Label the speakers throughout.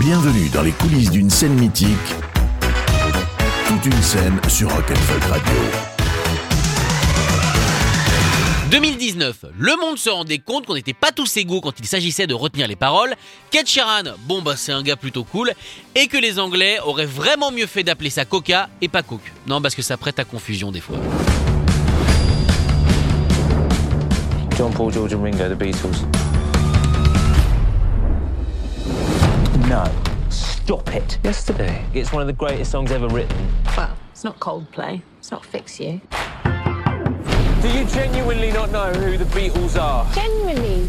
Speaker 1: Bienvenue dans les coulisses d'une scène mythique. Toute une scène sur Rock'n'Folk Radio.
Speaker 2: 2019, le monde se rendait compte qu'on n'était pas tous égaux quand il s'agissait de retenir les paroles, qu'Ed Sheeran, bon bah c'est un gars plutôt cool, et que les Anglais auraient vraiment mieux fait d'appeler ça Coca et pas Coke. Non parce que ça prête à confusion des fois.
Speaker 3: John Paul, George and Ringo, the Beatles. No. Stop it. Yesterday. It's one of the greatest songs ever written.
Speaker 4: Well, it's not Coldplay. It's not Fix You.
Speaker 3: Do you genuinely not know who the Beatles are?
Speaker 4: Genuinely.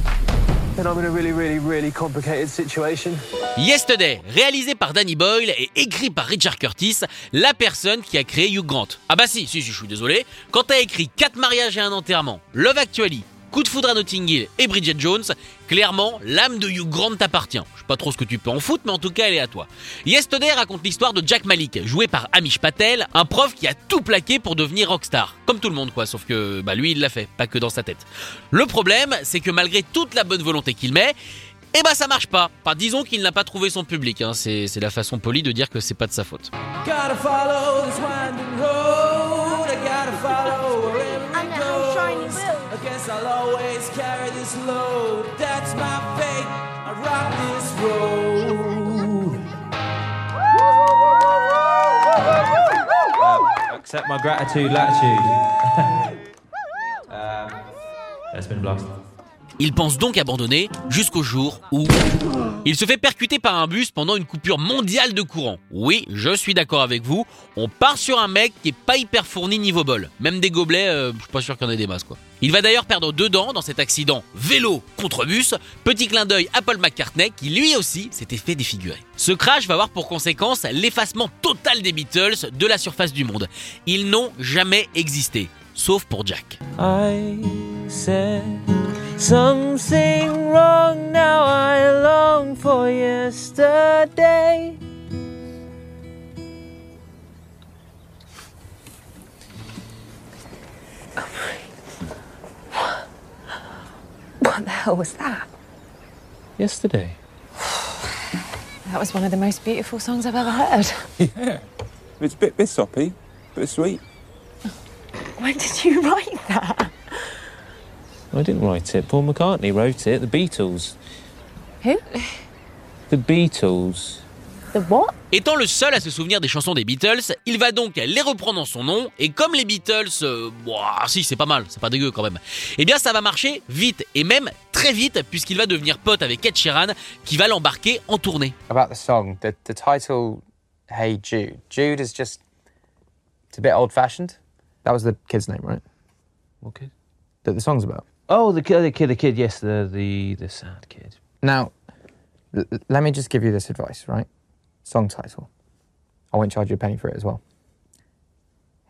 Speaker 3: Then I'm in a really, really, really complicated situation.
Speaker 2: Yesterday, réalisé par Danny Boyle et écrit par Richard Curtis, la personne qui a créé Hugh Grant. Ah bah si, si, si, je suis désolé. Quand t'as écrit 4 mariages et un enterrement, Love Actually, Coup de foudre à Notting Hill et Bridget Jones, clairement, l'âme de Hugh Grant t'appartient. Je sais pas trop ce que tu peux en foutre, mais en tout cas, elle est à toi. Yesterday raconte l'histoire de Jack Malik, joué par Amish Patel, un prof qui a tout plaqué pour devenir rockstar. Comme tout le monde, quoi, sauf que bah, lui, il l'a fait, pas que dans sa tête. Le problème, c'est que malgré toute la bonne volonté qu'il met, eh bah ça marche pas. Enfin, disons qu'il n'a pas trouvé son public, hein. c'est la façon polie de dire que c'est pas de sa faute.
Speaker 3: Load. That's my fate. I rock this road.
Speaker 5: Accept my gratitude, latitude. um, it's been a blast.
Speaker 2: Il pense donc abandonner jusqu'au jour où il se fait percuter par un bus pendant une coupure mondiale de courant. Oui, je suis d'accord avec vous, on part sur un mec qui est pas hyper fourni niveau bol. Même des gobelets, euh, je suis pas sûr qu'il y en ait des masses quoi. Il va d'ailleurs perdre deux dents dans cet accident vélo contre bus. Petit clin d'œil à Paul McCartney qui lui aussi s'était fait défigurer. Ce crash va avoir pour conséquence l'effacement total des Beatles de la surface du monde. Ils n'ont jamais existé, sauf pour Jack.
Speaker 3: Something wrong. Now I long for yesterday.
Speaker 4: What the hell was that?
Speaker 3: Yesterday.
Speaker 4: That was one of the most beautiful songs I've ever heard.
Speaker 6: Yeah. It's a bit, bit soppy, bit sweet.
Speaker 4: When did you write that?
Speaker 3: I didn't write it. Paul McCartney wrote it. The Beatles.
Speaker 4: Who?
Speaker 3: The Beatles.
Speaker 4: The what?
Speaker 2: Étant le seul à se souvenir des chansons des Beatles, il va donc les reprendre en son nom, et comme les Beatles, euh, ouah, si c'est pas mal, c'est pas dégueu quand même, eh bien ça va marcher vite, et même très vite, puisqu'il va devenir pote avec Ed Sheeran, qui va l'embarquer en tournée.
Speaker 7: about the song, the, the title, Hey Jude. Jude is just, it's a bit old fashioned. That was the kid's name, right?
Speaker 3: What kid?
Speaker 7: That the song's about.
Speaker 3: Oh, the kid, the kid, the kid. Yes, the the the sad kid.
Speaker 7: Now, l- let me just give you this advice, right? Song title. I won't charge you a penny for it as well.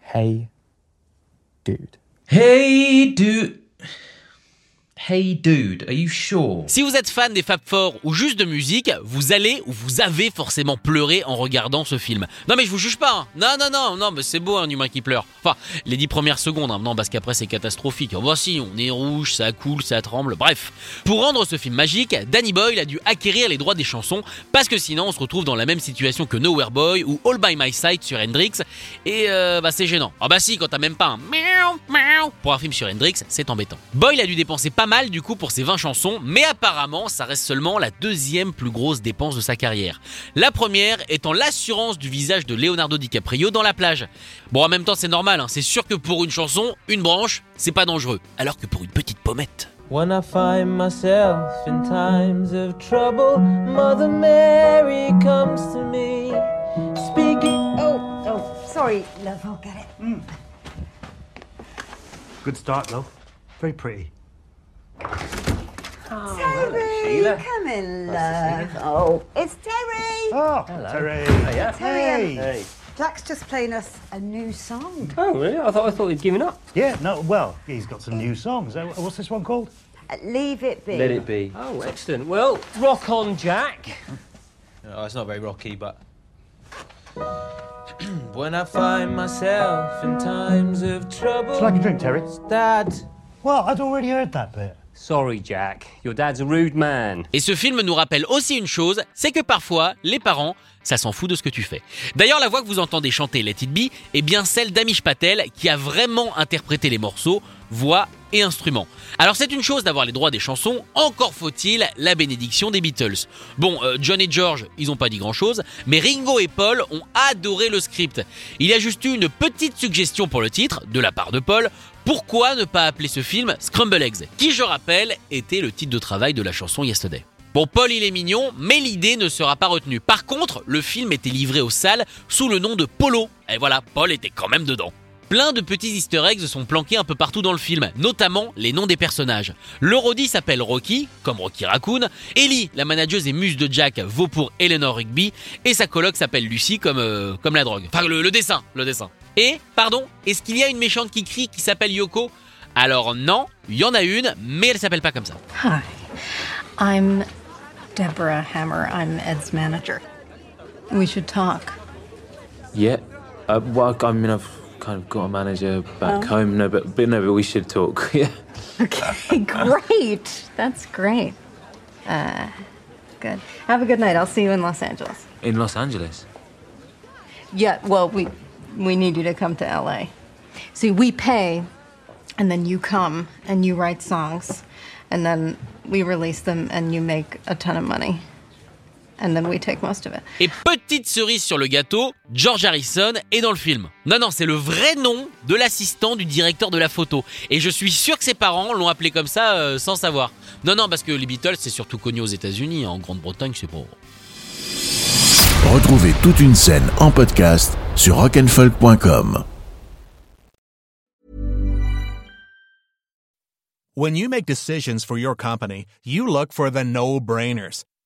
Speaker 7: Hey Dude.
Speaker 5: Hey, dude. Hey, dude, are you sure?
Speaker 2: Si vous êtes fan des Fab Four ou juste de musique, vous allez ou vous avez forcément pleuré en regardant ce film. Non mais je vous juge pas. hein. Non non non non, mais c'est beau un humain qui pleure. Enfin, les dix premières secondes. hein. Non parce qu'après c'est catastrophique. Voici, on est rouge, ça coule, ça tremble. Bref, pour rendre ce film magique, Danny Boyle a dû acquérir les droits des chansons parce que sinon on se retrouve dans la même situation que Nowhere Boy ou All by My Side sur Hendrix et euh, bah c'est gênant. Ah bah si, quand t'as même pas un miaou miaou pour un film sur Hendrix, c'est embêtant. Boyle a dû dépenser pas mal du coup pour ses 20 chansons, mais apparemment ça reste seulement la deuxième plus grosse dépense de sa carrière. La première étant l'assurance du visage de Leonardo DiCaprio dans la plage. Bon en même temps c'est normal, hein, c'est sûr que pour une chanson, une branche, c'est pas dangereux, alors que pour une petite pommette.
Speaker 3: When I find myself in times of trouble, Mother Mary comes to me, speaking.
Speaker 4: Oh, oh, sorry, love, I'll get it.
Speaker 8: Good start, love. Very pretty.
Speaker 4: Toby!
Speaker 9: Sheila. Come in, love. Oh, it's Terry.
Speaker 10: Oh,
Speaker 9: Hello.
Speaker 10: Terry.
Speaker 9: Hiya.
Speaker 10: Hey.
Speaker 9: Terry, um, Jack's just playing us a new song.
Speaker 10: Oh, really? I thought I thought he'd given up. Yeah, no. Well, he's got some new songs. Uh, What's this one called?
Speaker 9: Uh, Leave it be.
Speaker 10: Let it be.
Speaker 11: Oh, excellent. Well, rock on, Jack. Oh, it's not very rocky, but.
Speaker 3: When I find myself in times of trouble.
Speaker 10: Would you like a drink, Terry?
Speaker 3: Dad.
Speaker 10: Well, I'd already heard that bit.
Speaker 11: Sorry, Jack. Your dad's a rude man.
Speaker 2: Et ce film nous rappelle aussi une chose, c'est que parfois, les parents, ça s'en fout de ce que tu fais. D'ailleurs, la voix que vous entendez chanter Let It Be est bien celle d'Amish Patel qui a vraiment interprété les morceaux, voix et instruments. Alors c'est une chose d'avoir les droits des chansons, encore faut-il la bénédiction des Beatles. Bon, euh, John et George, ils ont pas dit grand-chose, mais Ringo et Paul ont adoré le script. Il y a juste eu une petite suggestion pour le titre, de la part de Paul, pourquoi ne pas appeler ce film Scramble Eggs, qui je rappelle était le titre de travail de la chanson Yesterday. Bon, Paul il est mignon, mais l'idée ne sera pas retenue. Par contre, le film était livré aux salles sous le nom de Polo. Et voilà, Paul était quand même dedans. Plein de petits easter eggs sont planqués un peu partout dans le film, notamment les noms des personnages. Le Roddy s'appelle Rocky, comme Rocky Raccoon, Ellie, la manageuse et muse de Jack, vaut pour Eleanor Rigby, et sa coloc s'appelle Lucy comme, euh, comme la drogue. Enfin, le, le dessin, le dessin. Et, pardon, est-ce qu'il y a une méchante qui crie qui s'appelle Yoko? Alors non, il y en a une, mais elle s'appelle pas comme ça.
Speaker 12: Hi, I'm Deborah Hammer. I'm Ed's manager. We should talk.
Speaker 13: Yeah. Uh, well, I mean, I've kind of got a manager back
Speaker 12: Oh.
Speaker 13: home. No, but, but no, but we should talk. Yeah.
Speaker 12: Okay, great. That's great. Uh, good. Have a good night. I'll see you in Los Angeles.
Speaker 13: In Los Angeles.
Speaker 12: Yeah, well, we we need you to come to LA. See, we pay, and then you come and you write songs, and then we release them, and you make a ton of money, and then we take most of it.
Speaker 2: Et petite cerise sur le gâteau, George Harrison est dans le film. Non, non, c'est le vrai nom de l'assistant du directeur de la photo. Et je suis sûr que ses parents l'ont appelé comme ça euh, sans savoir. Non, non, parce que les Beatles, c'est surtout connu aux États-Unis. En Grande-Bretagne, c'est pas.
Speaker 1: Retrouvez toute une scène en podcast sur rockandfolk.com.
Speaker 8: When you make decisions for your company, you look for the no-brainers.